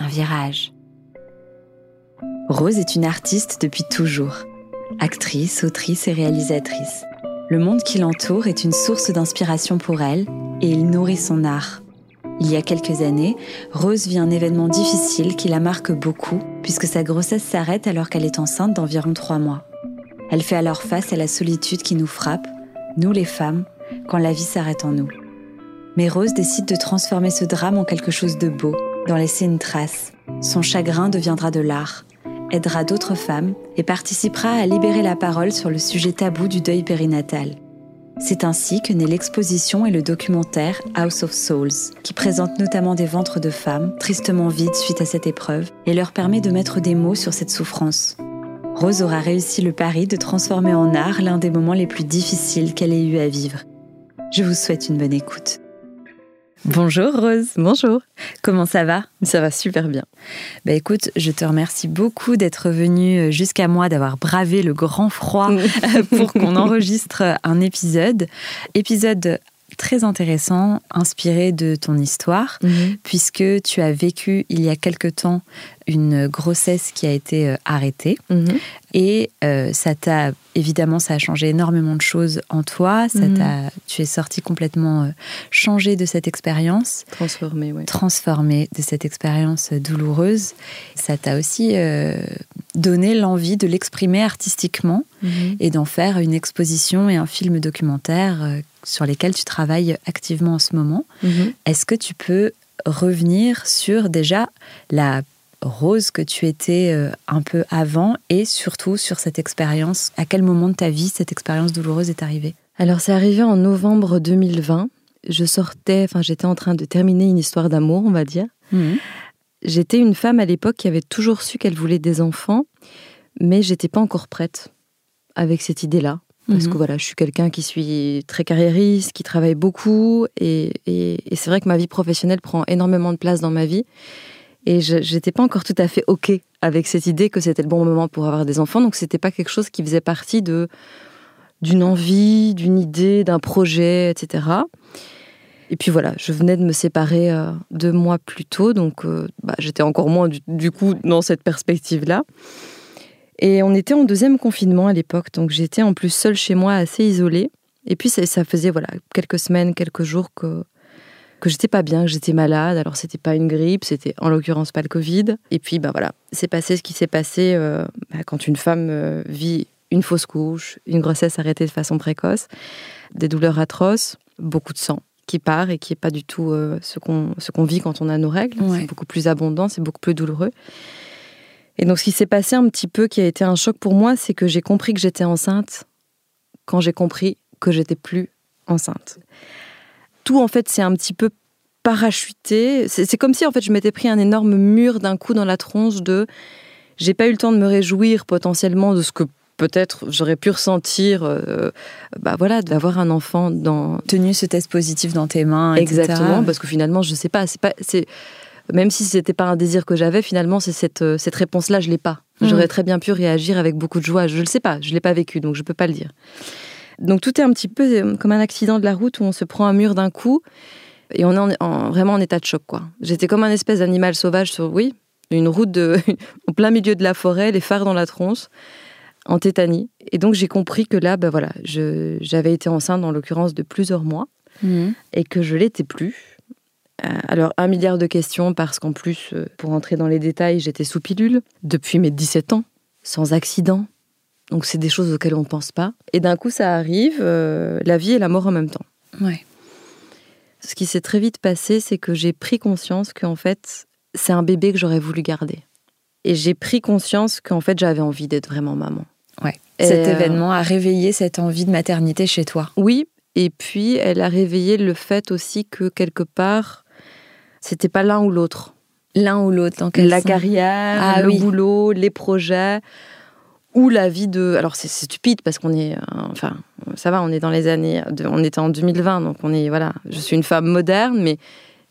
un virage. Rose est une artiste depuis toujours. Actrice, autrice et réalisatrice. Le monde qui l'entoure est une source d'inspiration pour elle et il nourrit son art. Il y a quelques années, Rose vit un événement difficile qui la marque beaucoup puisque sa grossesse s'arrête alors qu'elle est enceinte d'environ trois mois. Elle fait alors face à la solitude qui nous frappe, nous les femmes, quand la vie s'arrête en nous. Mais Rose décide de transformer ce drame en quelque chose de beau, d'en laisser une trace. Son chagrin deviendra de l'art, aidera d'autres femmes et participera à libérer la parole sur le sujet tabou du deuil périnatal. C'est ainsi que naît l'exposition et le documentaire House of Souls, qui présente notamment des ventres de femmes tristement vides suite à cette épreuve et leur permet de mettre des mots sur cette souffrance. Rose aura réussi le pari de transformer en art l'un des moments les plus difficiles qu'elle ait eu à vivre. Je vous souhaite une bonne écoute. Bonjour Rose. Bonjour. Comment ça va? Ça va super bien. Bah écoute, je te remercie beaucoup d'être venue euh, jusqu'à moi, d'avoir bravé le grand froid pour qu'on enregistre un épisode. Épisode très intéressant, inspiré de ton histoire, mhm. puisque tu as vécu il y a quelque temps une grossesse qui a été euh, arrêtée. Mhm. Et euh, ça t'a, évidemment, ça a changé énormément de choses en toi. Ça mhm. t'a, tu es sorti complètement euh, changé de cette expérience. Transformé, oui. Transformé de cette expérience douloureuse. Ça t'a aussi donné l'envie de l'exprimer artistiquement et d'en faire une exposition et un film documentaire sur lesquels tu travailles activement en ce moment. Mhm. Est-ce que tu peux revenir sur déjà la rose que tu étais euh, un peu avant et surtout sur cette expérience À quel moment de ta vie cette expérience douloureuse est arrivée? Alors c'est arrivé en novembre 2020. Je sortais, enfin j'étais en train de terminer une histoire d'amour, on va dire. Mhm. J'étais une femme à l'époque qui avait toujours su qu'elle voulait des enfants, mais j'étais pas encore prête avec cette idée-là. Parce que mhm. voilà, je suis quelqu'un qui suis très carriériste, qui travaille beaucoup. Et, c'est vrai que ma vie professionnelle prend énormément de place dans ma vie. Et je n'étais pas encore tout à fait OK avec cette idée que c'était le bon moment pour avoir des enfants. Donc, c'était pas quelque chose qui faisait partie de d'une envie, d'une idée, d'un projet, etc. Et puis voilà, je venais de me séparer euh, deux mois plus tôt, donc euh, bah, j'étais encore moins du, coup dans cette perspective-là. Et on était en deuxième confinement à l'époque, donc j'étais en plus seule chez moi, assez isolée. Et puis ça, faisait voilà quelques semaines, quelques jours que que j'étais pas bien, que j'étais malade. Alors c'était pas une grippe, c'était en l'occurrence pas le Covid. Et puis bah voilà, c'est passé ce qui s'est passé euh, bah, quand une femme euh, vit une fausse couche, une grossesse arrêtée de façon précoce, des douleurs atroces, beaucoup de sang qui part et qui est pas du tout euh, ce qu'on ce qu'on vit quand on a nos règles. C'est beaucoup plus abondant, c'est beaucoup plus douloureux. Et donc, ce qui s'est passé un petit peu, qui a été un choc pour moi, c'est que j'ai compris que j'étais enceinte quand j'ai compris que j'étais plus enceinte. Tout, en fait, c'est un petit peu parachuté. C'est comme si, en fait, je m'étais pris un énorme mur d'un coup dans la tronche de j'ai pas eu le temps de me réjouir potentiellement de ce que peut-être j'aurais pu ressentir, euh, bah voilà, d'avoir un enfant dans. Tenu ce test positif dans tes mains. Exactement, parce que finalement, je sais pas, c'est pas, c'est même si ce n'était pas un désir que j'avais, finalement, c'est cette, euh, cette réponse-là, je l'ai pas. Mm. J'aurais très bien pu réagir avec beaucoup de joie. Je ne le sais pas, je l'ai pas vécu, donc je peux pas le dire. Donc tout est un petit peu euh, comme un accident de la route où on se prend un mur d'un coup et on est vraiment en état de choc. quoi. J'étais comme un espèce d'animal sauvage sur, oui, une route de, en plein milieu de la forêt, les phares dans la tronche, en tétanie. Et donc j'ai compris que là, ben voilà, j'avais été enceinte en l'occurrence de plusieurs mois mm. et que je l'étais plus euh, alors, un milliard de questions parce qu'en plus, euh, pour entrer dans les détails, j'étais sous pilule depuis mes 17 ans, sans accident. Donc, c'est des choses auxquelles on ne pense pas. Et d'un coup, ça arrive, euh, la vie et la mort en même temps. Ouais. Ce qui s'est très vite passé, c'est que j'ai pris conscience qu'en fait, c'est un bébé que j'aurais voulu garder. Et j'ai pris conscience qu'en fait, j'avais envie d'être vraiment maman. Ouais. Cet événement a réveillé cette envie de maternité chez toi. Oui, et puis elle a réveillé le fait aussi que quelque part, c'était pas l'un ou l'autre. L'un ou l'autre, La carrière, ah le boulot, les projets ou la vie de. Alors c'est stupide parce qu'on est, euh, enfin, ça va, on est dans les années, on était en 2020, donc on est, voilà, je suis une femme moderne, mais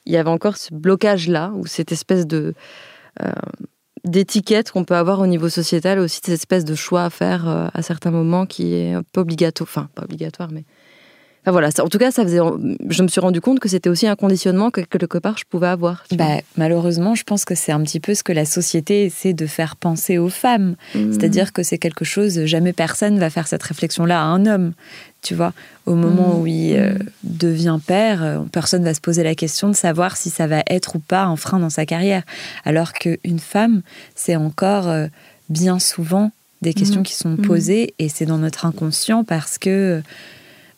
il y avait encore ce blocage là, ou cette espèce de euh, d'étiquette qu'on peut avoir au niveau sociétal, aussi cette espèce de choix à faire euh, à certains moments qui est un peu obligatoire, enfin pas obligatoire, mais voilà, en tout cas, ça faisait, je me suis rendu compte que c'était aussi un conditionnement que quelque part je pouvais avoir. Bah, malheureusement, je pense que c'est un petit peu ce que la société essaie de faire penser aux femmes. Mmh. C'est-à-dire que c'est quelque chose, jamais personne va faire cette réflexion-là à un homme. Tu vois, au moment mmh. où il euh, mmh. devient père, euh, personne va se poser la question de savoir si ça va être ou pas un frein dans sa carrière. Alors qu'une femme, c'est encore euh, bien souvent des questions qui sont posées et c'est dans notre inconscient parce que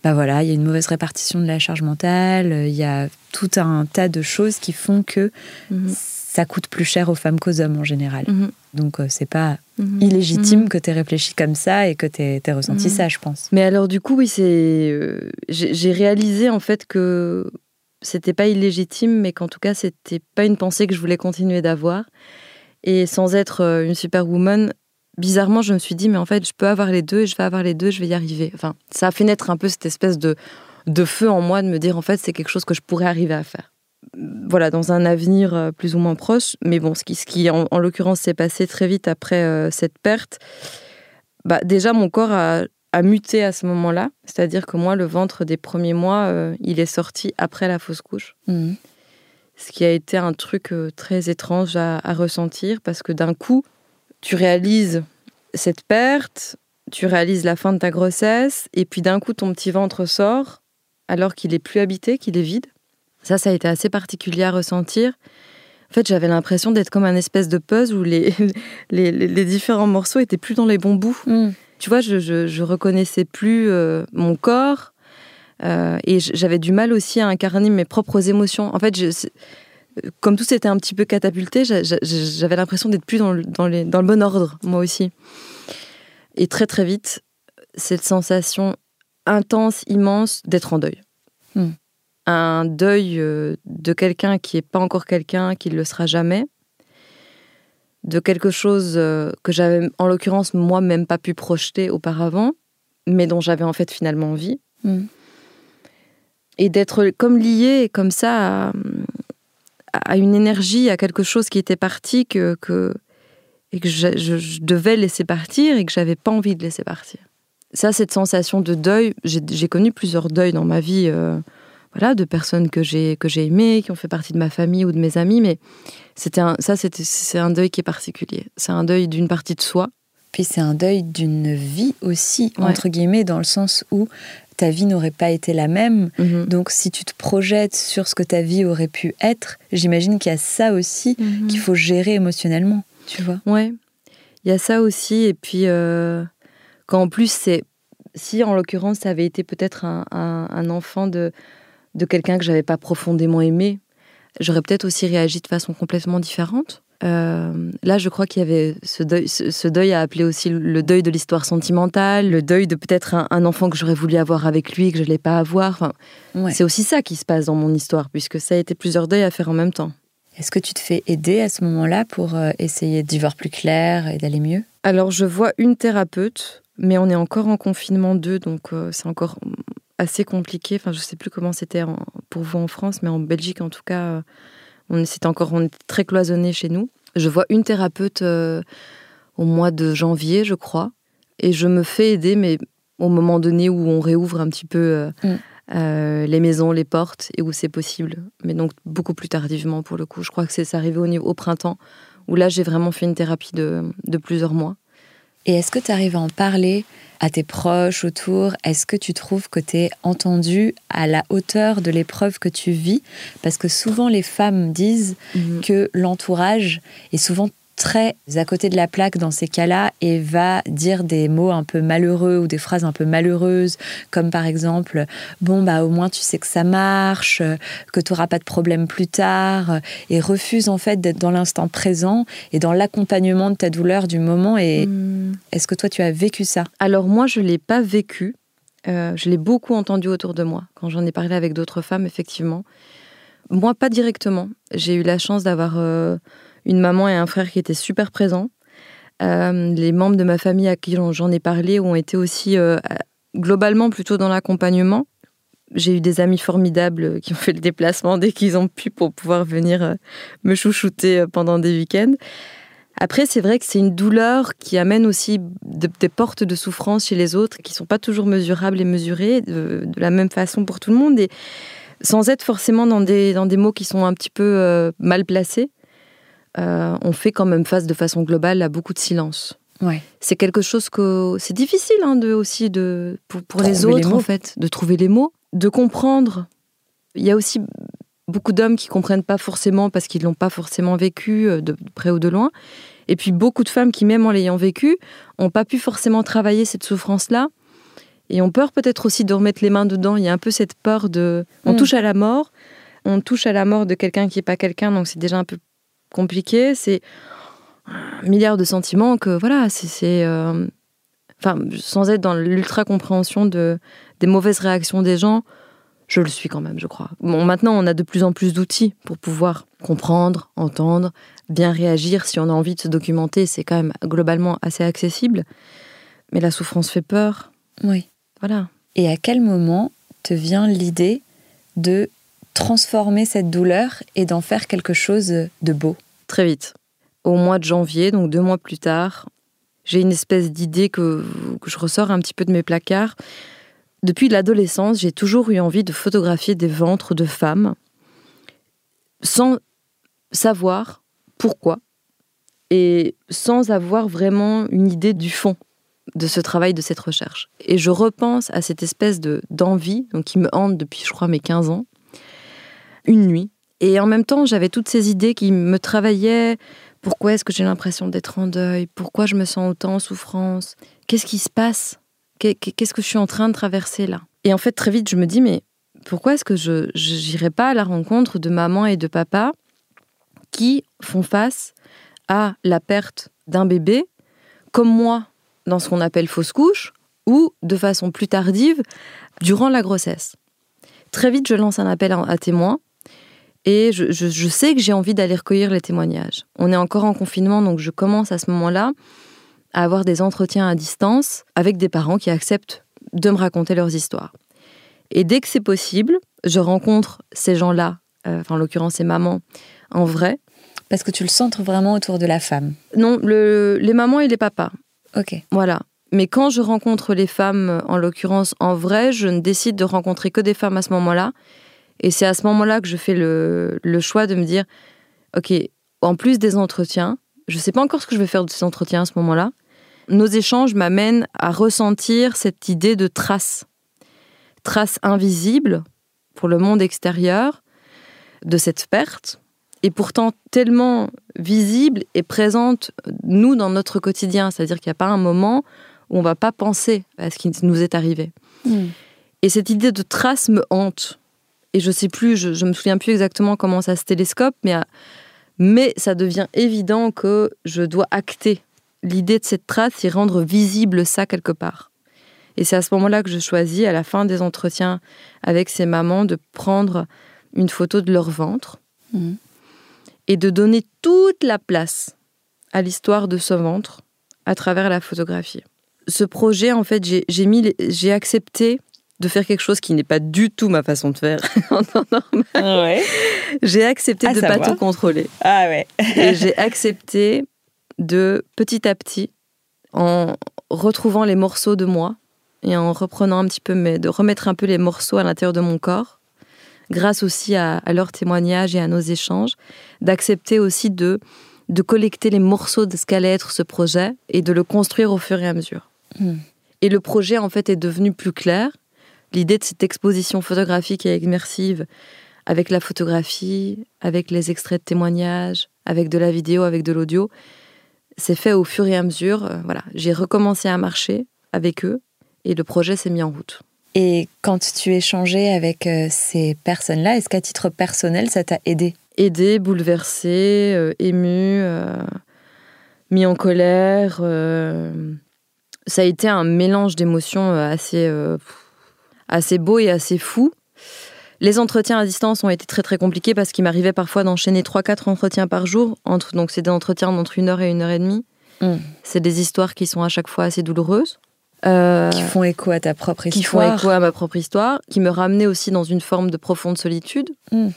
bah voilà, il y a une mauvaise répartition de la charge mentale, il y a tout un tas de choses qui font que mhm. ça coûte plus cher aux femmes qu'aux hommes en général. Mhm. Donc euh, c'est pas mhm. illégitime que tu aies réfléchi comme ça et que tu aies, ressenti ça, je pense. Mais alors du coup, oui, c'est euh, j'ai réalisé en fait que c'était pas illégitime, mais qu'en tout cas, c'était pas une pensée que je voulais continuer d'avoir. Et sans être euh, une superwoman, bizarrement, je me suis dit, mais en fait, je peux avoir les deux, je vais avoir les deux, je vais y arriver. Enfin, ça a fait naître un peu cette espèce de, de feu en moi de me dire, en fait, c'est quelque chose que je pourrais arriver à faire. Voilà, dans un avenir euh, plus ou moins proche. Mais bon, ce qui, ce qui en, l'occurrence, s'est passé très vite après euh, cette perte, bah, déjà, mon corps a, muté à ce moment-là. C'est-à-dire que moi, le ventre des premiers mois, euh, il est sorti après la fausse couche. Mmh. Ce qui a été un truc très étrange à ressentir parce que d'un coup, tu réalises cette perte, tu réalises la fin de ta grossesse, et puis d'un coup, ton petit ventre sort alors qu'il est plus habité, qu'il est vide. Ça, ça a été assez particulier à ressentir. En fait, j'avais l'impression d'être comme un espèce de puzzle où les, les, différents morceaux étaient plus dans les bons bouts. Mm. Tu vois, je, je, reconnaissais plus euh, mon corps euh, et j'avais du mal aussi à incarner mes propres émotions. En fait, je, comme tout s'était un petit peu catapulté, j'avais l'impression d'être plus dans le, dans, le bon ordre, moi aussi. Et très très vite, cette sensation intense, immense d'être en deuil. Hmm. Un deuil euh, de quelqu'un qui n'est pas encore quelqu'un, qui ne le sera jamais. De quelque chose euh, que j'avais, en l'occurrence, moi même pas pu projeter auparavant, mais dont j'avais en fait finalement envie. Hmm. Et d'être comme lié comme ça à, à une énergie, à quelque chose qui était parti que, que et que je, devais laisser partir et que j'avais pas envie de laisser partir. Ça, cette sensation de deuil, j'ai connu plusieurs deuils dans ma vie, euh, voilà, de personnes que j'ai aimées, qui ont fait partie de ma famille ou de mes amis, mais c'était ça, c'est un deuil qui est particulier. C'est un deuil d'une partie de soi. Puis c'est un deuil d'une vie aussi, entre guillemets, dans le sens où ta vie n'aurait pas été la même. Mhm. Donc si tu te projettes sur ce que ta vie aurait pu être, j'imagine qu'il y a ça aussi mhm. qu'il faut gérer émotionnellement, tu vois. Ouais, il y a ça aussi. Et puis, euh, quand en plus, c'est. Si en l'occurrence, ça avait été peut-être un, enfant de, de quelqu'un que j'avais pas profondément aimé, j'aurais peut-être aussi réagi de façon complètement différente. Euh, là, je crois qu'il y avait ce deuil, ce, deuil appeler aussi le deuil de l'histoire sentimentale, le deuil de peut-être un, enfant que j'aurais voulu avoir avec lui et que je ne l'ai pas avoir. C'est aussi ça qui se passe dans mon histoire, puisque ça a été plusieurs deuils à faire en même temps. Est-ce que tu te fais aider à ce moment-là pour euh, essayer d'y voir plus clair et d'aller mieux? Alors, je vois une thérapeute, mais on est encore en confinement d'eux, donc euh, c'est encore assez compliqué. Enfin, je ne sais plus comment c'était pour vous en France, mais en Belgique, en tout cas on est encore on très cloisonné chez nous. Je vois une thérapeute euh, au mois de janvier, je crois, et je me fais aider, mais au moment donné où on réouvre un petit peu euh, mm. euh, les maisons, les portes, et où c'est possible. Mais donc beaucoup plus tardivement pour le coup. Je crois que c'est arrivé au, au printemps, où là j'ai vraiment fait une thérapie de, de plusieurs mois. Et est-ce que tu arrives à en parler à tes proches autour? Est-ce que tu trouves que tu es entendu à la hauteur de l'épreuve que tu vis? Parce que souvent les femmes disent mhm. que l'entourage est souvent très à côté de la plaque dans ces cas-là et va dire des mots un peu malheureux ou des phrases un peu malheureuses, comme par exemple Bon, bah au moins tu sais que ça marche, que tu n'auras pas de problème plus tard, et refuse en fait d'être dans l'instant présent et dans l'accompagnement de ta douleur du moment. Et hmm. est-ce que toi tu as vécu ça? Alors moi je ne l'ai pas vécu. Euh, je l'ai beaucoup entendu autour de moi quand j'en ai parlé avec d'autres femmes, effectivement Moi, pas directement. J'ai eu la chance d'avoir une maman et un frère qui étaient super présents. les membres de ma famille à qui j'en ai parlé ont été aussi globalement plutôt dans l'accompagnement. J'ai eu des amis formidables qui ont fait le déplacement dès qu'ils ont pu pour pouvoir venir euh, me chouchouter euh, pendant des week-ends. Après, c'est vrai que c'est une douleur qui amène aussi des portes de souffrance chez les autres qui ne sont pas toujours mesurables et mesurées de, la même façon pour tout le monde et sans être forcément dans des, dans des mots qui sont un petit peu euh, mal placés. On fait quand même face de façon globale à beaucoup de silence. C'est quelque chose que c'est difficile hein, de, aussi de, pour, les autres, en fait, de trouver les mots, de comprendre. Il y a aussi beaucoup d'hommes qui comprennent pas forcément parce qu'ils l'ont pas forcément vécu euh, de près ou de loin. Et puis beaucoup de femmes qui, même en l'ayant vécu, n'ont pas pu forcément travailler cette souffrance-là et ont peur peut-être aussi de remettre les mains dedans. Il y a un peu cette peur de. On mm. touche à la mort, on touche à la mort de quelqu'un qui n'est pas quelqu'un, donc c'est déjà un peu compliqué. C'est un milliard de sentiments que voilà, c'est. Euh, enfin, sans être dans l'ultra compréhension de, des mauvaises réactions des gens, je le suis quand même, je crois. Bon, maintenant, on a de plus en plus d'outils pour pouvoir comprendre, entendre, bien réagir. Si on a envie de se documenter, c'est quand même globalement assez accessible. Mais la souffrance fait peur. Oui. Voilà. Et à quel moment te vient l'idée de transformer cette douleur et d'en faire quelque chose de beau Très vite au mois de janvier, donc deux mois plus tard, j'ai une espèce d'idée que, je ressors un petit peu de mes placards. Depuis l'adolescence, j'ai toujours eu envie de photographier des ventres de femmes sans savoir pourquoi et sans avoir vraiment une idée du fond de ce travail, de cette recherche. Et je repense à cette espèce de d'envie qui me hante depuis, je crois, mes 15 ans, une nuit. Et en même temps, j'avais toutes ces idées qui me travaillaient. Pourquoi est-ce que j'ai l'impression d'être en deuil? Pourquoi je me sens autant en souffrance? Qu'est-ce qui se passe? Qu'est-ce que je suis en train de traverser là? Et en fait, très vite, je me dis, mais pourquoi est-ce que je n'irai pas à la rencontre de maman et de papa qui font face à la perte d'un bébé, comme moi, dans ce qu'on appelle fausse couche, ou de façon plus tardive, durant la grossesse? Très vite, je lance un appel à témoins et je, sais que j'ai envie d'aller recueillir les témoignages. On est encore en confinement, donc je commence à ce moment-là à avoir des entretiens à distance avec des parents qui acceptent de me raconter leurs histoires. Et dès que c'est possible, je rencontre ces gens-là, euh, enfin en l'occurrence ces mamans, en vrai. Parce que tu le centres vraiment autour de la femme Non, les mamans et les papas. Ok. Voilà. Mais quand je rencontre les femmes, en l'occurrence en vrai, je ne décide de rencontrer que des femmes à ce moment-là. Et c'est à ce moment-là que je fais le, choix de me dire, OK, en plus des entretiens, je ne sais pas encore ce que je vais faire de ces entretiens à ce moment-là, nos échanges m'amènent à ressentir cette idée de trace. Trace invisible pour le monde extérieur de cette perte, et pourtant tellement visible et présente, nous, dans notre quotidien. C'est-à-dire qu'il n'y a pas un moment où on ne va pas penser à ce qui nous est arrivé. Hmm. Et cette idée de trace me hante et je sais plus, je, je me souviens plus exactement comment ça se télescope, mais, euh, mais ça devient évident que je dois acter l'idée de cette trace et rendre visible ça quelque part. Et c'est à ce moment-là que je choisis, à la fin des entretiens avec ces mamans, de prendre une photo de leur ventre mmh. et de donner toute la place à l'histoire de ce ventre à travers la photographie. Ce projet, en fait, j'ai accepté de faire quelque chose qui n'est pas du tout ma façon de faire en temps normal. J'ai accepté de ne pas tout contrôler. Ah ouais. et j'ai accepté de petit à petit, en retrouvant les morceaux de moi et en reprenant un petit peu, mais de remettre un peu les morceaux à l'intérieur de mon corps, grâce aussi à, leurs témoignages et à nos échanges, d'accepter aussi de, de collecter les morceaux de ce qu'allait être ce projet et de le construire au fur et à mesure. Hmm. Et le projet, en fait, est devenu plus clair l'idée de cette exposition photographique et immersive avec la photographie, avec les extraits de témoignages, avec de la vidéo, avec de l'audio, c'est fait au fur et à mesure. Euh, voilà, j'ai recommencé à marcher avec eux et le projet s'est mis en route. Et quand tu échangeais avec euh, ces personnes-là, est-ce qu'à titre personnel, ça t'a aidé? Aidé, bouleversé, euh, ému, mis en colère. ça a été un mélange d'émotions assez assez beau et assez fou. Les entretiens à distance ont été très très compliqués parce qu'il m'arrivait parfois d'enchaîner 3-4 entretiens par jour. Entre, donc c'est des entretiens d'entre une heure et une heure et demie. Hmm. C'est des histoires qui sont à chaque fois assez douloureuses. Euh, qui font écho à ta propre histoire. Qui font écho à ma propre histoire, qui me ramenaient aussi dans une forme de profonde solitude. Hmm.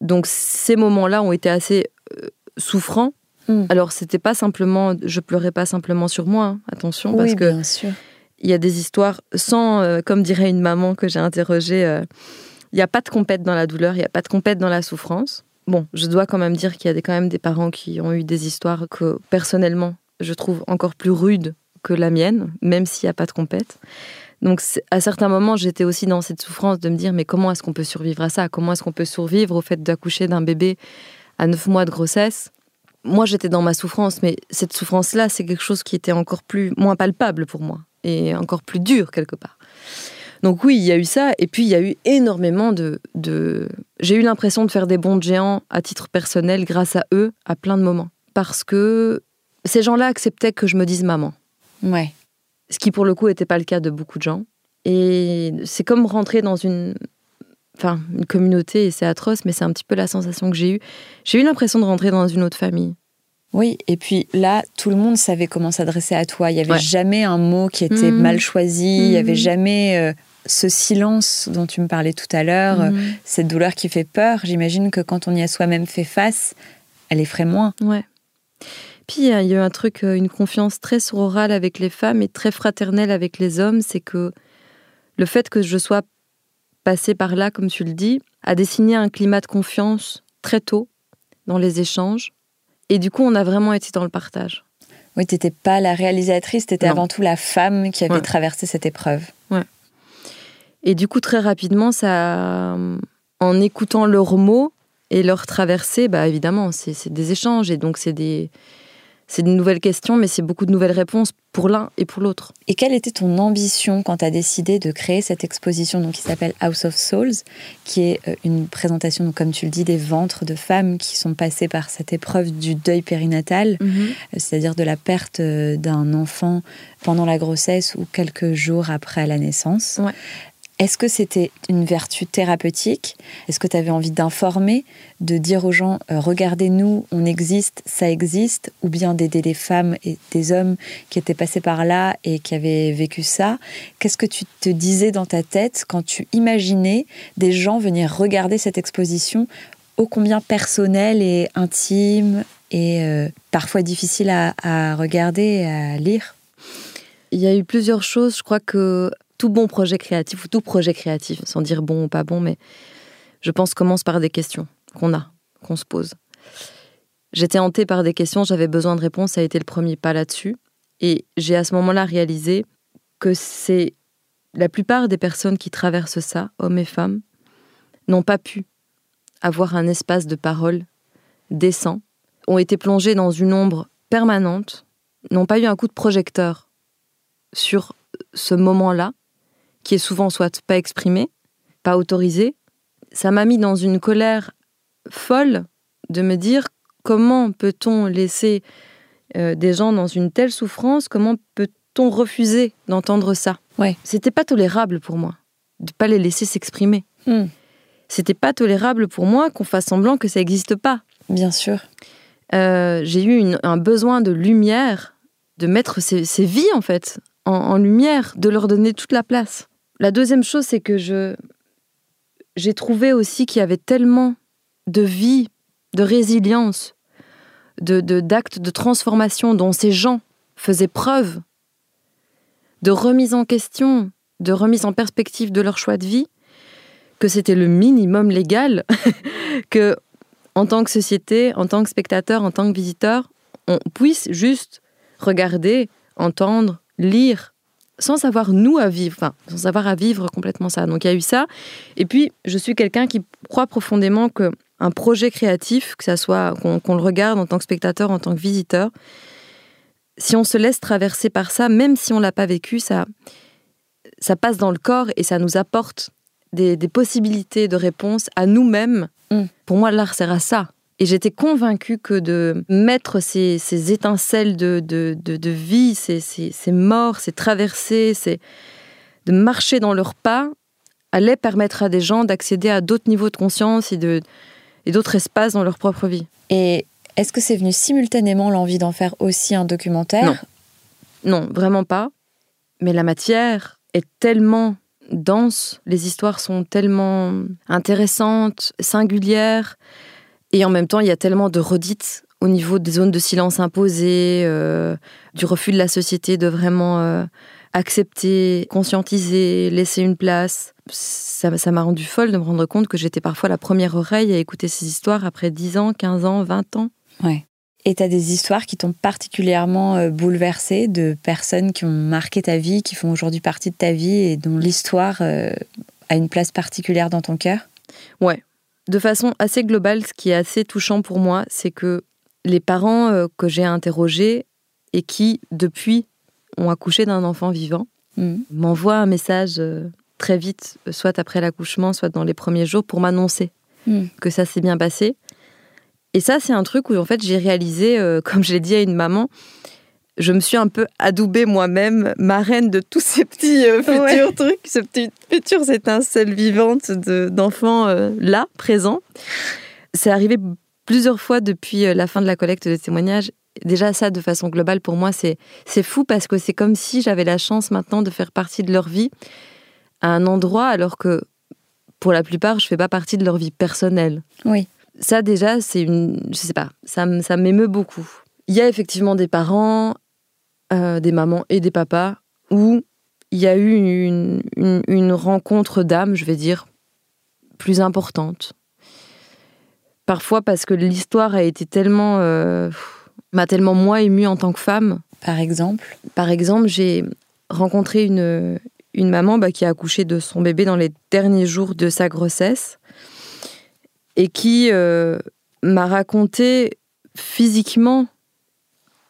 Donc ces moments-là ont été assez euh, souffrants. Hmm. Alors c'était pas simplement, je pleurais pas simplement sur moi, hein, attention, parce que il y a des histoires sans, euh, comme dirait une maman que j'ai interrogée, il n'y a pas de compète dans la douleur, il n'y a pas de compète dans la souffrance. Bon, je dois quand même dire qu'il y a quand même des parents qui ont eu des histoires que personnellement je trouve encore plus rudes que la mienne, même s'il n'y a pas de compète. Donc à certains moments, j'étais aussi dans cette souffrance de me dire mais comment est-ce qu'on peut survivre à ça? Comment est-ce qu'on peut survivre au fait d'accoucher d'un bébé à neuf mois de grossesse? Moi, j'étais dans ma souffrance, mais cette souffrance-là, c'est quelque chose qui était encore plus moins palpable pour moi et encore plus dur quelque part. Donc oui, il y a eu ça, et puis il y a eu énormément de... de... J'ai eu l'impression de faire des bons de géants à titre personnel grâce à eux à plein de moments. Parce que ces gens-là acceptaient que je me dise maman. Ouais. Ce qui pour le coup n'était pas le cas de beaucoup de gens. Et c'est comme rentrer dans une, enfin, une communauté, et c'est atroce, mais c'est un petit peu la sensation que j'ai eue. J'ai eu l'impression de rentrer dans une autre famille. Oui, et puis là, tout le monde savait comment s'adresser à toi. Il n'y avait jamais un mot qui était mmh. mal choisi, il n'y avait mmh. jamais euh, ce silence dont tu me parlais tout à l'heure, mmh. cette douleur qui fait peur. J'imagine que quand on y a soi-même fait face, elle effraie moins. Ouais. Puis il y a eu un truc, euh, une confiance très sororale avec les femmes et très fraternelle avec les hommes, c'est que le fait que je sois passée par là, comme tu le dis, a dessiné un climat de confiance très tôt dans les échanges. Et du coup, on a vraiment été dans le partage. Oui, tu n'étais pas la réalisatrice, tu étais avant tout la femme qui avait traversé cette épreuve. Ouais. Et du coup, très rapidement, ça, en écoutant leurs mots et leurs traversées, bah évidemment, c'est des échanges et donc c'est des, c'est de nouvelles questions, mais c'est beaucoup de nouvelles réponses pour l'un et pour l'autre. Et quelle était ton ambition quand tu as décidé de créer cette exposition donc, qui s'appelle House of Souls, qui est euh, une présentation, comme tu le dis, des ventres de femmes qui sont passées par cette épreuve du deuil périnatal, mhm. euh, c'est-à-dire de la perte euh, d'un enfant pendant la grossesse ou quelques jours après la naissance. Est-ce que c'était une vertu thérapeutique? Est-ce que tu avais envie d'informer, de dire aux gens euh, regardez-nous, on existe, ça existe Ou bien d'aider les femmes et des hommes qui étaient passés par là et qui avaient vécu ça? Qu'est-ce que tu te disais dans ta tête quand tu imaginais des gens venir regarder cette exposition ô combien personnelle et intime et euh, parfois difficile à, à regarder et à lire? Il y a eu plusieurs choses. Je crois que tout bon projet créatif ou tout projet créatif, sans dire bon ou pas bon, mais je pense commence par des questions qu'on a, qu'on se pose. J'étais hantée par des questions, j'avais besoin de réponses, ça a été le premier pas là-dessus. Et j'ai à ce moment-là réalisé que c'est la plupart des personnes qui traversent ça, hommes et femmes, n'ont pas pu avoir un espace de parole décent, ont été plongés dans une ombre permanente, n'ont pas eu un coup de projecteur sur ce moment-là, qui est souvent soit pas exprimé, pas autorisé. Ça m'a mis dans une colère folle de me dire comment peut-on laisser euh, des gens dans une telle souffrance, comment peut-on refuser d'entendre ça? Ouais. C'était pas tolérable pour moi de pas les laisser s'exprimer. Hmm. C'était pas tolérable pour moi qu'on fasse semblant que ça n'existe pas. Bien sûr. Euh, j'ai eu un besoin de lumière, de mettre ces, ces vies en fait en, lumière, de leur donner toute la place. La deuxième chose, c'est que j'ai trouvé aussi qu'il y avait tellement de vie, de résilience, de d'actes de, transformation dont ces gens faisaient preuve, de remise en question, de remise en perspective de leur choix de vie, que c'était le minimum légal que, en tant que société, en tant que spectateur, en tant que visiteur, on puisse juste regarder, entendre, lire sans savoir nous à vivre, enfin, sans savoir à vivre complètement ça. Donc il y a eu ça. Et puis, je suis quelqu'un qui croit profondément que un projet créatif, que ça soit qu'on le regarde en tant que spectateur, en tant que visiteur, si on se laisse traverser par ça, même si on l'a pas vécu, ça, ça passe dans le corps et ça nous apporte des, possibilités de réponse à nous-mêmes. Mm. Pour moi, l'art sert à ça. Et j'étais convaincue que de mettre ces, étincelles de, de, vie, ces, ces, morts, ces traversées, de marcher dans leurs pas, allait permettre à des gens d'accéder à d'autres niveaux de conscience et de et d'autres espaces dans leur propre vie. Et est-ce que c'est venu simultanément l'envie d'en faire aussi un documentaire? Non. Non, vraiment pas. Mais la matière est tellement dense, les histoires sont tellement intéressantes, singulières, et en même temps, il y a tellement de redites au niveau des zones de silence imposées, euh, du refus de la société de vraiment euh, accepter, conscientiser, laisser une place. Ça m'a rendu folle de me rendre compte que j'étais parfois la première oreille à écouter ces histoires après 10 ans, 15 ans, 20 ans. Ouais. Et tu as des histoires qui t'ont particulièrement euh, bouleversée, de personnes qui ont marqué ta vie, qui font aujourd'hui partie de ta vie et dont l'histoire euh, a une place particulière dans ton cœur? Ouais. De façon assez globale, ce qui est assez touchant pour moi, c'est que les parents euh, que j'ai interrogés et qui, depuis, ont accouché d'un enfant vivant, mmh. m'envoient un message très vite, soit après l'accouchement, soit dans les premiers jours, pour m'annoncer mmh. que ça s'est bien passé et ça, c'est un truc où en fait j'ai réalisé, euh, comme je l'ai dit à une maman, je me suis un peu adoubée moi-même, marraine de tous ces petits euh, futurs trucs, ces petites futures étincelles vivantes d'enfants euh, là, présents. C'est arrivé plusieurs fois depuis la fin de la collecte de témoignages. Déjà, ça, de façon globale, pour moi, c'est fou parce que c'est comme si j'avais la chance maintenant de faire partie de leur vie à un endroit alors que pour la plupart, je fais pas partie de leur vie personnelle. Oui ça déjà, c'est une, je sais pas, ça, ça m'émeut beaucoup. Il y a effectivement des parents, euh, des mamans et des papas où il y a eu une, une, rencontre d'âme, je vais dire, plus importante. Parfois parce que l'histoire a été tellement, euh, m'a tellement moi émue en tant que femme. Par exemple? Par exemple, j'ai rencontré une, une maman bah, qui a accouché de son bébé dans les derniers jours de sa grossesse et qui euh, m'a raconté physiquement,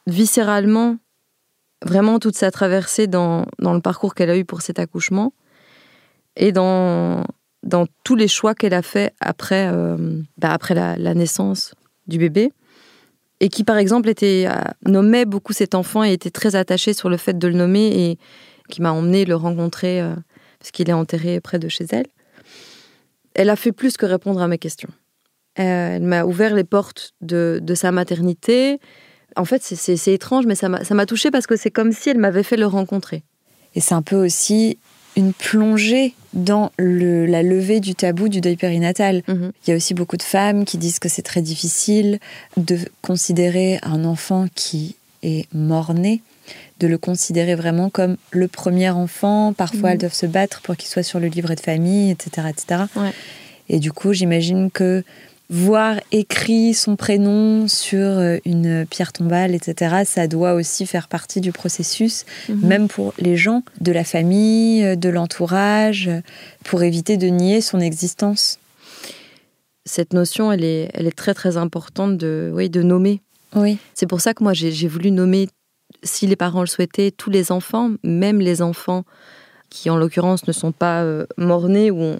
viscéralement, vraiment toute sa traversée dans, dans le parcours qu'elle a eu pour cet accouchement et dans, dans tous les choix qu'elle a fait après, euh, bah après la, naissance du bébé. Et qui, par exemple, était, nommait beaucoup cet enfant et était très attachée sur le fait de le nommer et qui m'a emmené le rencontrer euh, parce qu'il est enterré près de chez elle elle a fait plus que répondre à mes questions. Euh, elle m'a ouvert les portes de, sa maternité. En fait, c'est étrange, mais ça m'a touchée parce que c'est comme si elle m'avait fait le rencontrer. Et c'est un peu aussi une plongée dans la levée du tabou du deuil périnatal. Mhm. Il y a aussi beaucoup de femmes qui disent que c'est très difficile de considérer un enfant qui est mort-né, de le considérer vraiment comme le premier enfant. Parfois, elles mhm. doivent se battre pour qu'il soit sur le livret de famille, etc. etc. Et du coup, j'imagine que voir écrit son prénom sur euh, une pierre tombale, etc., ça doit aussi faire partie du processus, mhm. même pour les gens de la famille, euh, de l'entourage, pour éviter de nier son existence. Cette notion, elle est, elle est très très importante de, oui, de nommer. Oui. C'est pour ça que moi j'ai voulu nommer, si les parents le souhaitaient, tous les enfants, même les enfants qui en l'occurrence ne sont pas euh, morts-nés ou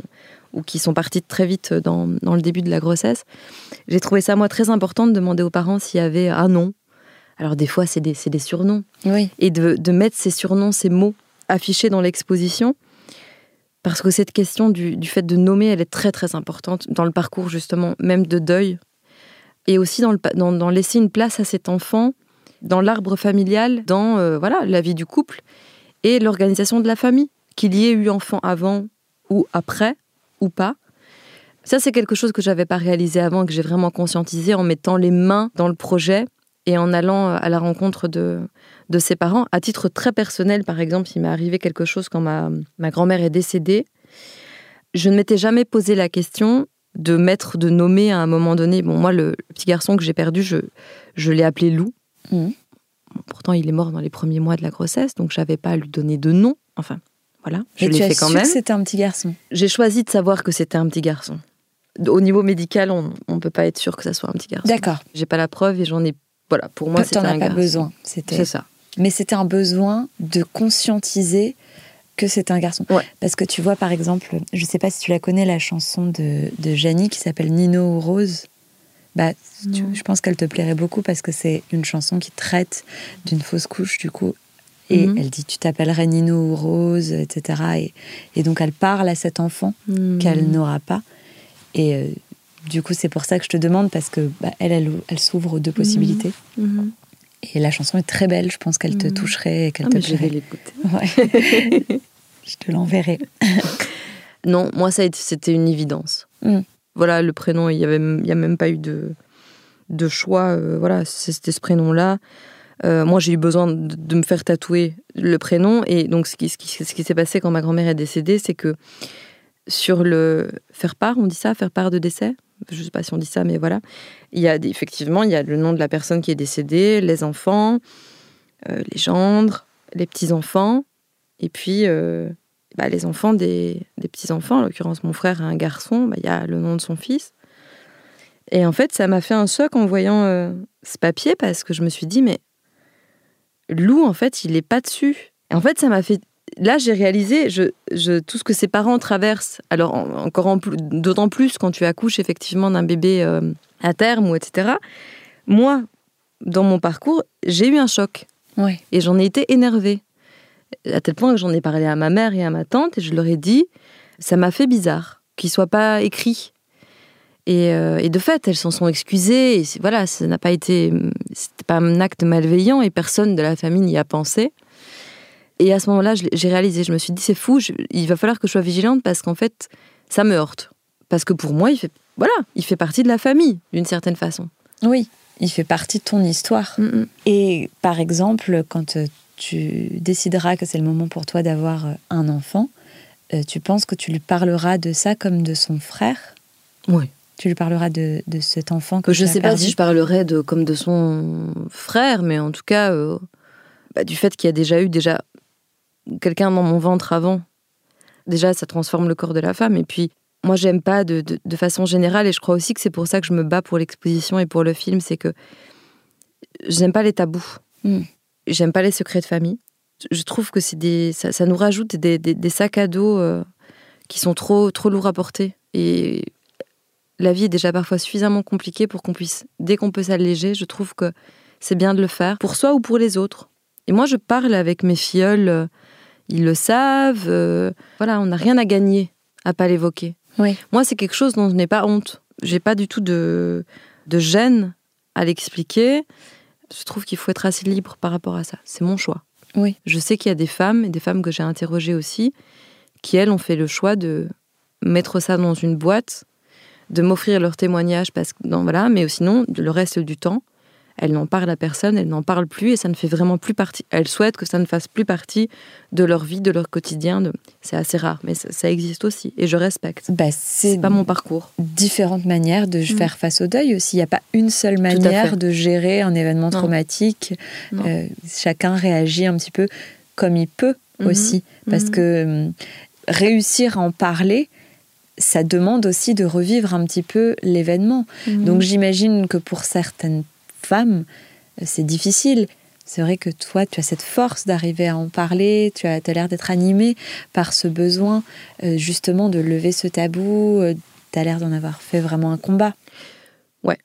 ou qui sont partis très vite dans, le début de la grossesse. J'ai trouvé ça, moi, très important de demander aux parents s'il y avait un nom. Alors, des fois, c'est des, des, surnoms. Oui. Et de, de, mettre ces surnoms, ces mots affichés dans l'exposition. Parce que cette question du, du, fait de nommer, elle est très, très importante dans le parcours, justement, même de deuil. Et aussi dans, le, dans, dans laisser une place à cet enfant dans l'arbre familial, dans euh, voilà la vie du couple et l'organisation de la famille. Qu'il y ait eu enfant avant ou après, ou pas. Ça, c'est quelque chose que j'avais pas réalisé avant, que j'ai vraiment conscientisé en mettant les mains dans le projet et en allant euh, à la rencontre de, de ses parents. À titre très personnel, par exemple, il m'est arrivé quelque chose quand ma, ma grand-mère est décédée. Je ne m'étais jamais posé la question de mettre, de nommer à un moment donné. Bon, moi, le, petit garçon que j'ai perdu, je, je l'ai appelé Lou. Mmh. Pourtant, il est mort dans les premiers mois de la grossesse, donc j'avais pas à lui donner de nom. Enfin, voilà, je l'ai fait quand même. c'était un petit garçon. J'ai choisi de savoir que c'était un petit garçon. Au niveau médical, on ne peut pas être sûr que ça soit un petit garçon. D'accord. J'ai pas la preuve et j'en ai. Voilà, pour moi, c'était un pas besoin. C'était. C'est ça. Mais c'était un besoin de conscientiser que c'est un garçon. Ouais. Parce que tu vois, par exemple, je sais pas si tu la connais, la chanson de, de Janie qui s'appelle Nino Rose. Bah, je pense qu'elle te plairait beaucoup parce que c'est une chanson qui traite d'une fausse couche, du coup, Et mhm. elle dit Tu t'appellerais Nino ou Rose, etc. Et, donc elle parle à cet enfant mhm. qu'elle n'aura pas. Et euh, du coup, c'est pour ça que je te demande, parce que bah, elle, elle, s'ouvre aux deux possibilités. Et la chanson est très belle, je pense qu'elle te toucherait et qu'elle ah, te Je vais l'écouter. je te l'enverrai. non, moi, ça c'était une évidence. Mm. Voilà, le prénom, il n'y a même pas eu de, de choix. Euh, voilà, c'était ce prénom-là. Euh, moi, j'ai eu besoin de, me faire tatouer le prénom. Et donc, ce qui, ce qui, ce qui s'est passé quand ma grand-mère est décédée, c'est que sur le faire part, on dit ça, faire part de décès? Je ne sais pas si on dit ça, mais voilà. Il y a effectivement, il y a le nom de la personne qui est décédée, les enfants, euh, les gendres, les petits-enfants, et puis bah, les enfants des, des petits-enfants. En l'occurrence, mon frère a un garçon, bah, il y a le nom de son fils. Et en fait, ça m'a fait un choc en voyant euh, ce papier parce que je me suis dit, mais Lou, en fait, il n'est pas dessus. Et en fait, ça m'a fait. Là, j'ai réalisé je, je, tout ce que ses parents traversent. Alors, encore d'autant plus quand tu accouches effectivement d'un bébé euh, à terme ou etc. Moi, dans mon parcours, j'ai eu un choc. Ouais. Et j'en ai été énervée. À tel point que j'en ai parlé à ma mère et à ma tante et je leur ai dit, ça m'a fait bizarre qu'il soit pas écrit euh, et, de fait, elles s'en sont excusées. Et voilà, ça n'a pas été, c'était pas un acte malveillant et personne de la famille n'y a pensé. Et à ce moment-là, j'ai réalisé, je me suis dit, c'est fou, il va falloir que je sois vigilante parce qu'en fait, ça me heurte. Parce que pour moi, il fait, voilà, il fait partie de la famille d'une certaine façon. Oui, il fait partie de ton histoire. Mm, mm. Et par exemple, quand euh, tu décideras que c'est le moment pour toi d'avoir euh, un enfant, tu penses que tu lui parleras de ça comme de son frère? Oui. Tu lui parleras de, de cet enfant que Je ne sais pas si je parlerai de, comme de son frère, mais en tout cas, euh, bah, du fait qu'il y a déjà eu déjà quelqu'un dans mon ventre avant. Déjà, ça transforme le corps de la femme. Et puis, moi, j'aime pas de, de, façon générale, et je crois aussi que c'est pour ça que je me bats pour l'exposition et pour le film, c'est que j'aime pas les tabous. Hmm. J'aime pas les secrets de famille. Je trouve que c'est des, ça, ça, nous rajoute des, des, des sacs à dos euh, qui sont trop, trop lourds à porter. Et la vie est déjà parfois suffisamment compliquée pour qu'on puisse, dès qu'on peut s'alléger, je trouve que c'est bien de le faire, pour soi ou pour les autres. Et moi, je parle avec mes filleuls, euh, ils le savent, euh, voilà, on n'a rien à gagner à pas l'évoquer. Oui. Moi, c'est quelque chose dont je n'ai pas honte. J'ai pas du tout de, de gêne à l'expliquer. Je trouve qu'il faut être assez libre par rapport à ça. C'est mon choix. Oui. Je sais qu'il y a des femmes, et des femmes que j'ai interrogées aussi, qui, elles, ont fait le choix de mettre ça dans une boîte de m'offrir leur témoignage, parce que, non, voilà, mais sinon, le reste du temps, elles n'en parlent à personne, elles n'en parlent plus et ça ne fait vraiment plus partie. Elles souhaitent que ça ne fasse plus partie de leur vie, de leur quotidien. De... C'est assez rare, mais ça, existe aussi et je respecte. Bah, c'est pas mon parcours. Différentes manières de mm. faire face au deuil aussi. Il n'y a pas une seule manière de gérer un événement traumatique. Euh, chacun réagit un petit peu comme il peut mm-hmm. aussi, parce mm-hmm. que hum, réussir à en parler, ça demande aussi de revivre un petit peu l'événement. Mhm. Donc j'imagine que pour certaines femmes, euh, c'est difficile. C'est vrai que toi, tu as cette force d'arriver à en parler, tu as, l'air d'être animée par ce besoin euh, justement de lever ce tabou, euh, tu as l'air d'en avoir fait vraiment un combat. Ouais.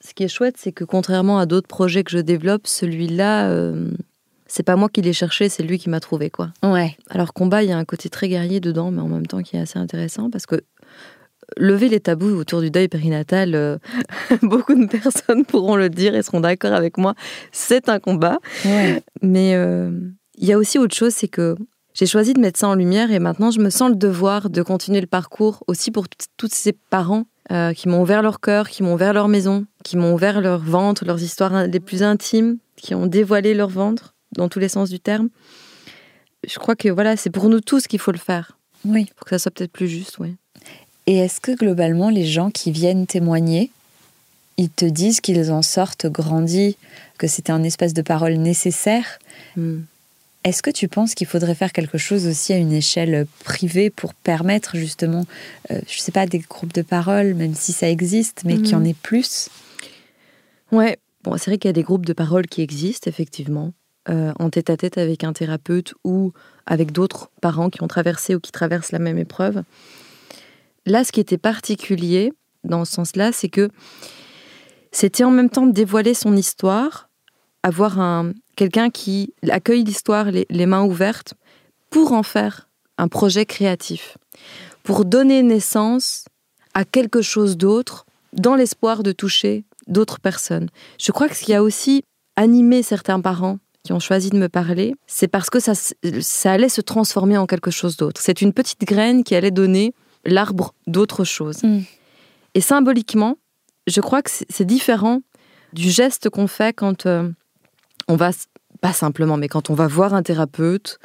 Ce qui est chouette, c'est que contrairement à d'autres projets que je développe, celui-là, c'est pas moi qui l'ai cherché, c'est lui qui m'a trouvé, quoi. Ouais. Alors, combat, il y a un côté très guerrier dedans, mais en même temps qui est assez intéressant parce que lever les tabous autour du deuil périnatal, euh, beaucoup de personnes pourront le dire et seront d'accord avec moi, c'est un combat. Mais euh, il y a aussi autre chose, c'est que j'ai choisi de mettre ça en lumière et maintenant je me sens le devoir de continuer le parcours aussi pour tous ces parents euh, qui m'ont ouvert leur cœur, qui m'ont ouvert leur maison, qui m'ont ouvert leur ventre, leurs histoires les plus intimes, qui ont dévoilé leur ventre dans tous les sens du terme. Je crois que voilà, c'est pour nous tous qu'il faut le faire. Oui. Pour que ça soit peut-être plus juste, oui. Et est-ce que globalement, les gens qui viennent témoigner, ils te disent qu'ils en sortent grandis, que c'était un espace de parole nécessaire? Hmm. Est-ce que tu penses qu'il faudrait faire quelque chose aussi à une échelle privée pour permettre justement, euh, je ne sais pas, des groupes de parole, même si ça existe, mais qu'il y en hmm. ait plus? Ouais, bon, c'est vrai qu'il y a des groupes de parole qui existent, effectivement. Euh, en tête à tête avec un thérapeute ou avec d'autres parents qui ont traversé ou qui traversent la même épreuve. Là, ce qui était particulier dans ce sens-là, c'est que c'était en même temps dévoiler son histoire, avoir un quelqu'un qui accueille l'histoire les, mains ouvertes pour en faire un projet créatif, pour donner naissance à quelque chose d'autre dans l'espoir de toucher d'autres personnes. Je crois que ce qui a aussi animé certains parents qui ont choisi de me parler, c'est parce que ça, ça allait se transformer en quelque chose d'autre. C'est une petite graine qui allait donner l'arbre d'autre chose. Mm. Et symboliquement, je crois que c'est différent du geste qu'on fait quand euh, on va, pas simplement, mais quand on va voir un thérapeute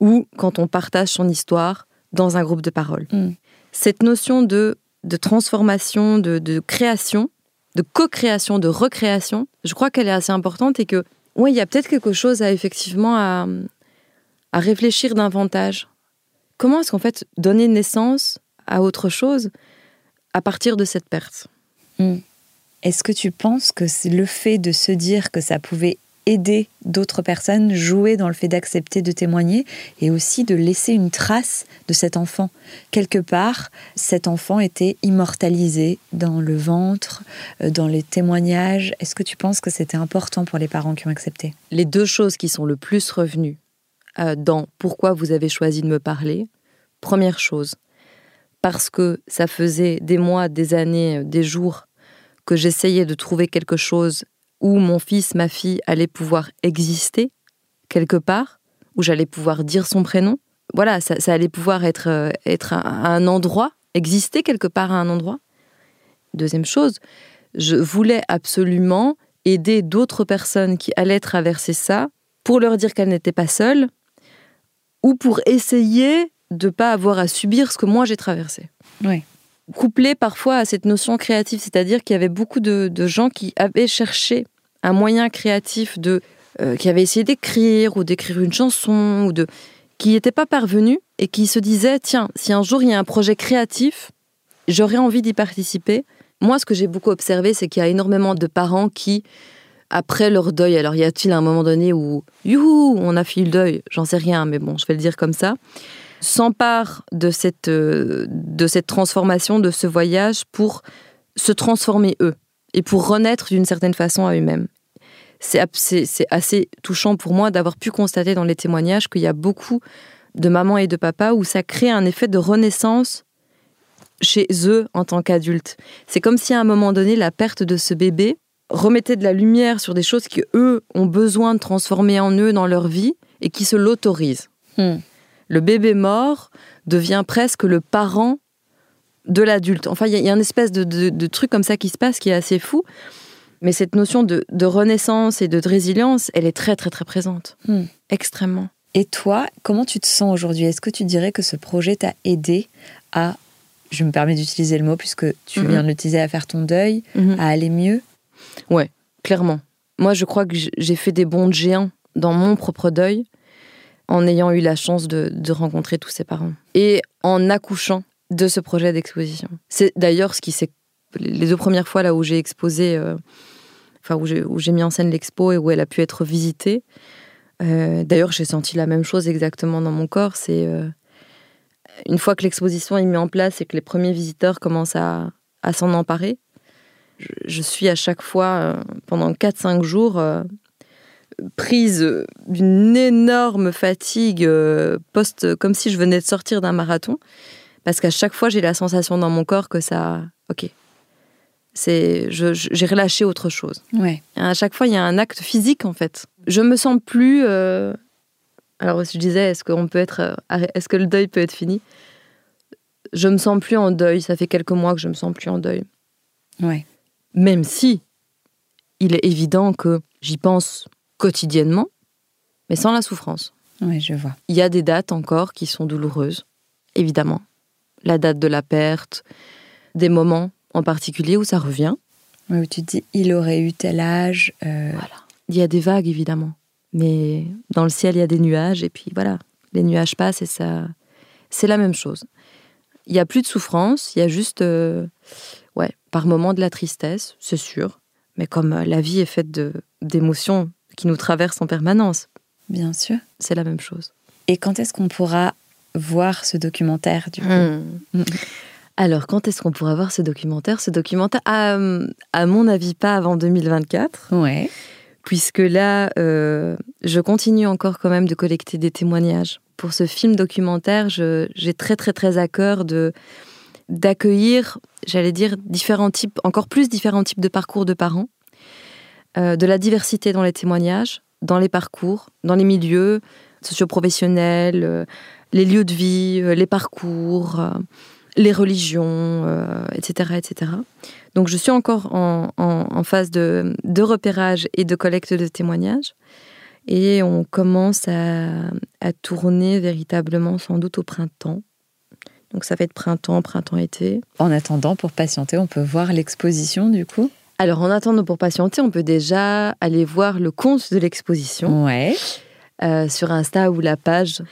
ou quand on partage son histoire dans un groupe de parole. Mm. Cette notion de, de transformation, de, création, de co-création, de recréation, je crois qu'elle est assez importante et que, oui, il y a peut-être quelque chose à effectivement à, réfléchir davantage. Comment est-ce qu'en fait donner naissance à autre chose à partir de cette perte? Mm. Est-ce que tu penses que le fait de se dire que ça pouvait aider d'autres personnes, jouer dans le fait d'accepter de témoigner et aussi de laisser une trace de cet enfant. Quelque part, cet enfant était immortalisé dans le ventre, euh, dans les témoignages. Est-ce que tu penses que c'était important pour les parents qui ont accepté? Les deux choses qui sont le plus revenues euh, dans pourquoi vous avez choisi de me parler, première chose, parce que ça faisait des mois, des années, euh, des jours que j'essayais de trouver quelque chose où mon fils, ma fille allaient pouvoir exister quelque part, où j'allais pouvoir dire son prénom. Voilà, ça, allait pouvoir être, euh, être à un endroit, exister quelque part à un endroit. Deuxième chose, je voulais absolument aider d'autres personnes qui allaient traverser ça pour leur dire qu'elles n'étaient pas seules ou pour essayer de ne pas avoir à subir ce que moi j'ai traversé. Oui couplé parfois à cette notion créative, c'est-à-dire qu'il y avait beaucoup de, gens qui avaient cherché un moyen créatif de, euh, qui avaient essayé d'écrire ou d'écrire une chanson ou de, qui n'étaient pas parvenus et qui se disaient tiens, si un jour il y a un projet créatif, j'aurais envie d'y participer. Moi, ce que j'ai beaucoup observé, c'est qu'il y a énormément de parents qui, après leur deuil, alors y a-t-il un moment donné où youhou, on a fait le deuil, j'en sais rien, mais bon, je vais le dire comme ça s'emparent de cette, euh, de cette transformation, de ce voyage pour se transformer eux et pour renaître d'une certaine façon à eux-mêmes. C'est assez touchant pour moi d'avoir pu constater dans les témoignages qu'il y a beaucoup de mamans et de papas où ça crée un effet de renaissance chez eux en tant qu'adultes. C'est comme si à un moment donné, la perte de ce bébé remettait de la lumière sur des choses qu'eux ont besoin de transformer en eux dans leur vie et qui se l'autorisent. Hmm le bébé mort devient presque le parent de l'adulte. Enfin, il y, a une espèce de, truc comme ça qui se passe qui est assez fou. Mais cette notion de, renaissance et de, résilience, elle est très, très, très présente. Hmm. Extrêmement. Et toi, comment tu te sens aujourd'hui? Est-ce que tu dirais que ce projet t'a aidé à, je me permets d'utiliser le mot puisque tu mhm. viens de l'utiliser, à faire ton deuil, mhm. à aller mieux? Ouais, clairement. Moi, je crois que j'ai fait des bons géants dans mon propre deuil en ayant eu la chance de, rencontrer tous ses parents et en accouchant de ce projet d'exposition. C'est d'ailleurs ce qui s'est les deux premières fois là où j'ai exposé, euh, enfin où j'ai mis en scène l'expo et où elle a pu être visitée. Euh, d'ailleurs, j'ai senti la même chose exactement dans mon corps. C'est euh, une fois que l'exposition est mise en place et que les premiers visiteurs commencent à, s'en emparer, je, suis à chaque fois pendant 4-5 jours prise d'une énorme fatigue euh, post, comme si je venais de sortir d'un marathon, parce qu'à chaque fois j'ai la sensation dans mon corps que ça, ok, c'est, j'ai relâché autre chose. Ouais. À chaque fois il y a un acte physique en fait. Je me sens plus. Euh, alors je disais, est-ce qu'on peut être, euh, est-ce que le deuil peut être fini? Je me sens plus en deuil. Ça fait quelques mois que je me sens plus en deuil. Ouais. Même si il est évident que j'y pense quotidiennement, mais sans la souffrance. Oui, je vois. Il y a des dates encore qui sont douloureuses, évidemment. La date de la perte, des moments en particulier où ça revient. Oui, où tu dis, il aurait eu tel âge. Euh, voilà. Il y a des vagues, évidemment. Mais dans le ciel, il y a des nuages, et puis voilà, les nuages passent et ça. C'est la même chose. Il n'y a plus de souffrance, il y a juste, euh, ouais, par moments de la tristesse, c'est sûr. Mais comme euh, la vie est faite d'émotions qui nous traverse en permanence. Bien sûr. C'est la même chose. Et quand est-ce qu'on pourra voir ce documentaire du coup? Hmm. Alors, quand est-ce qu'on pourra voir ce documentaire? Ce documentaire, à, à, mon avis, pas avant 2024. Ouais. puisque là, euh, je continue encore quand même de collecter des témoignages. Pour ce film documentaire, j'ai très très très à cœur de d'accueillir, j'allais dire, différents types, encore plus différents types de parcours de parents, euh, de la diversité dans les témoignages, dans les parcours, dans les milieux socioprofessionnels, euh, les lieux de vie, euh, les parcours, les religions, etc., etc. Donc je suis encore en, phase de, repérage et de collecte de témoignages. Et on commence à tourner véritablement sans doute au printemps. Donc ça va être printemps, printemps-été. En attendant, pour patienter, on peut voir l'exposition du coup? Alors en attendant pour patienter, on peut déjà aller voir le compte de l'exposition. Ouais. Euh, sur Insta ou la page.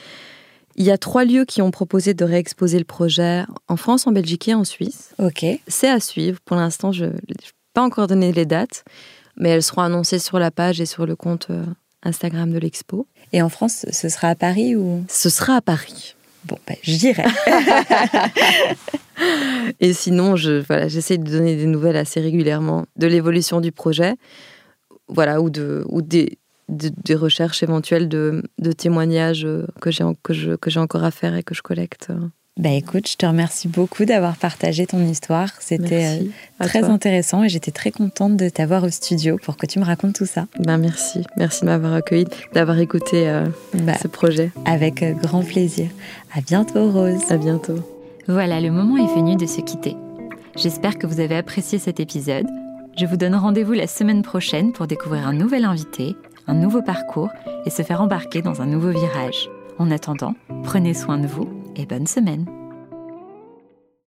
Il y a trois lieux qui ont proposé de réexposer le projet en France, en Belgique et en Suisse. Ok. C'est à suivre. Pour l'instant, je n'ai pas encore donné les dates, mais elles seront annoncées sur la page et sur le compte euh, Instagram de l'expo. Et en France, ce sera à Paris ou? Ce sera à Paris. Bon, ben, je dirais. et sinon, je, voilà, j'essaie de donner des nouvelles assez régulièrement de l'évolution du projet, voilà, ou, de, ou des, des recherches éventuelles de, de témoignages que j'ai, que, que j'ai encore à faire et que je collecte. Bah écoute, je te remercie beaucoup d'avoir partagé ton histoire. C'était euh, très intéressant et j'étais très contente de t'avoir au studio pour que tu me racontes tout ça. Ben merci, merci de m'avoir accueilli, d'avoir écouté euh, bah, ce projet. Avec euh, grand plaisir. À bientôt Rose. À bientôt. Voilà, le moment est venu de se quitter. J'espère que vous avez apprécié cet épisode. Je vous donne rendez-vous la semaine prochaine pour découvrir un nouvel invité, nouveau parcours et se faire embarquer dans un nouveau virage. En attendant, prenez soin de vous et bonne semaine.